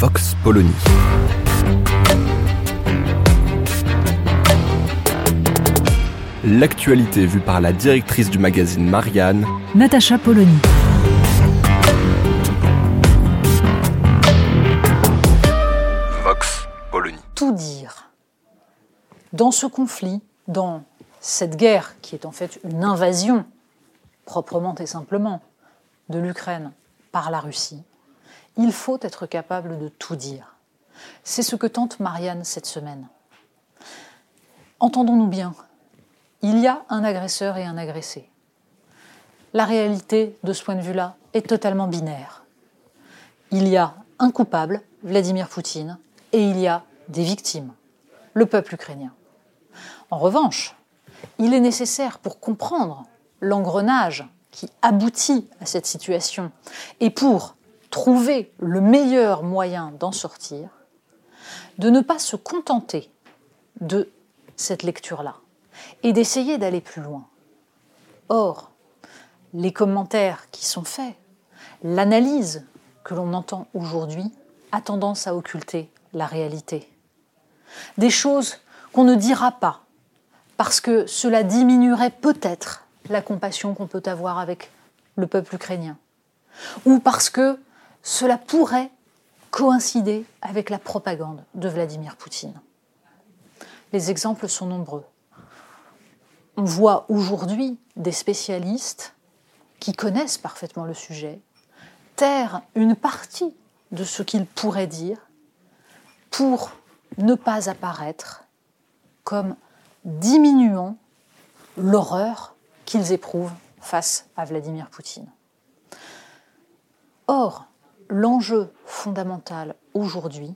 Vox Polony. L'actualité vue par la directrice du magazine Marianne, Natacha Polony. Vox Polony. tout dire. Dans ce conflit, dans cette guerre qui est en fait une invasion, proprement et simplement, de l'Ukraine par la Russie, il faut être capable de tout dire. C'est ce que tente Marianne cette semaine. Entendons-nous bien, il y a un agresseur et un agressé. La réalité, de ce point de vue-là, est totalement binaire. Il y a un coupable, Vladimir Poutine, et il y a des victimes, le peuple ukrainien. En revanche, il est nécessaire pour comprendre l'engrenage qui aboutit à cette situation et pour trouver le meilleur moyen d'en sortir, de ne pas se contenter de cette lecture-là et d'essayer d'aller plus loin. Or, les commentaires qui sont faits, l'analyse que l'on entend aujourd'hui a tendance à occulter la réalité. Des choses qu'on ne dira pas parce que cela diminuerait peut-être la compassion qu'on peut avoir avec le peuple ukrainien, ou parce que cela pourrait coïncider avec la propagande de Vladimir Poutine. Les exemples sont nombreux. On voit aujourd'hui des spécialistes qui connaissent parfaitement le sujet taire une partie de ce qu'ils pourraient dire pour ne pas apparaître comme diminuant l'horreur qu'ils éprouvent face à Vladimir Poutine. Or, l'enjeu fondamental aujourd'hui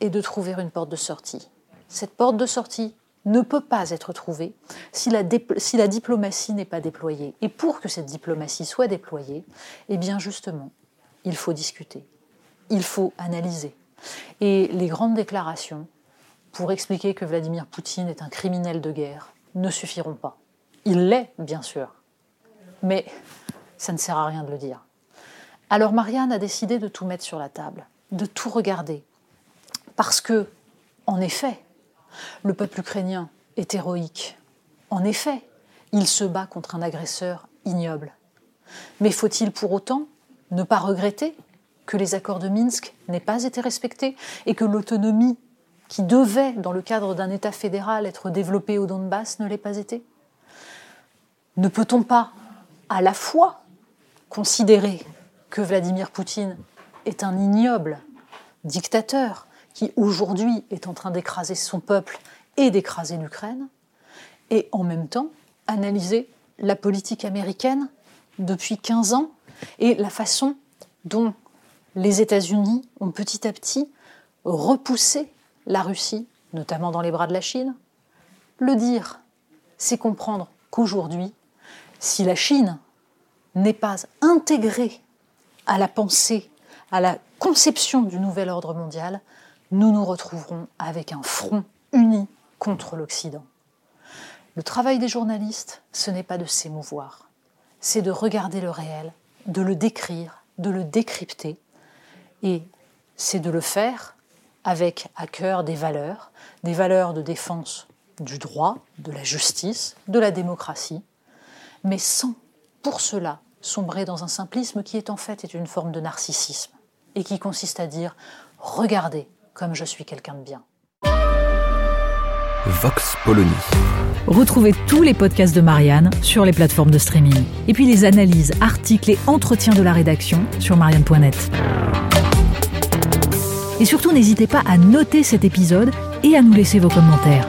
est de trouver une porte de sortie. Cette porte de sortie ne peut pas être trouvée si la, diplomatie n'est pas déployée. Et pour que cette diplomatie soit déployée, eh bien justement, il faut discuter, il faut analyser. Et les grandes déclarations pour expliquer que Vladimir Poutine est un criminel de guerre ne suffiront pas. Il l'est, bien sûr, mais ça ne sert à rien de le dire. Alors Marianne a décidé de tout mettre sur la table, de tout regarder, parce que, en effet, le peuple ukrainien est héroïque. En effet, il se bat contre un agresseur ignoble. Mais faut-il pour autant ne pas regretter que les accords de Minsk n'aient pas été respectés et que l'autonomie qui devait, dans le cadre d'un État fédéral, être développée au Donbass ne l'ait pas été? Ne peut-on pas à la fois considérer que Vladimir Poutine est un ignoble dictateur qui aujourd'hui est en train d'écraser son peuple et d'écraser l'Ukraine, et en même temps analyser la politique américaine depuis 15 ans et la façon dont les États-Unis ont petit à petit repoussé la Russie, notamment dans les bras de la Chine. Le dire, c'est comprendre qu'aujourd'hui, si la Chine n'est pas intégrée à la pensée, à la conception du nouvel ordre mondial, nous nous retrouverons avec un front uni contre l'Occident. Le travail des journalistes, ce n'est pas de s'émouvoir, c'est de regarder le réel, de le décrire, de le décrypter, et c'est de le faire avec à cœur des valeurs, des valeurs de défense du droit, de la justice, de la démocratie, mais sans, pour cela, sombrer dans un simplisme qui est en fait est une forme de narcissisme et qui consiste à dire regardez comme je suis quelqu'un de bien. Vox Polony. Retrouvez tous les podcasts de Marianne sur les plateformes de streaming. Et puis les analyses, articles et entretiens de la rédaction sur marianne.net. Et surtout, n'hésitez pas à noter cet épisode et à nous laisser vos commentaires.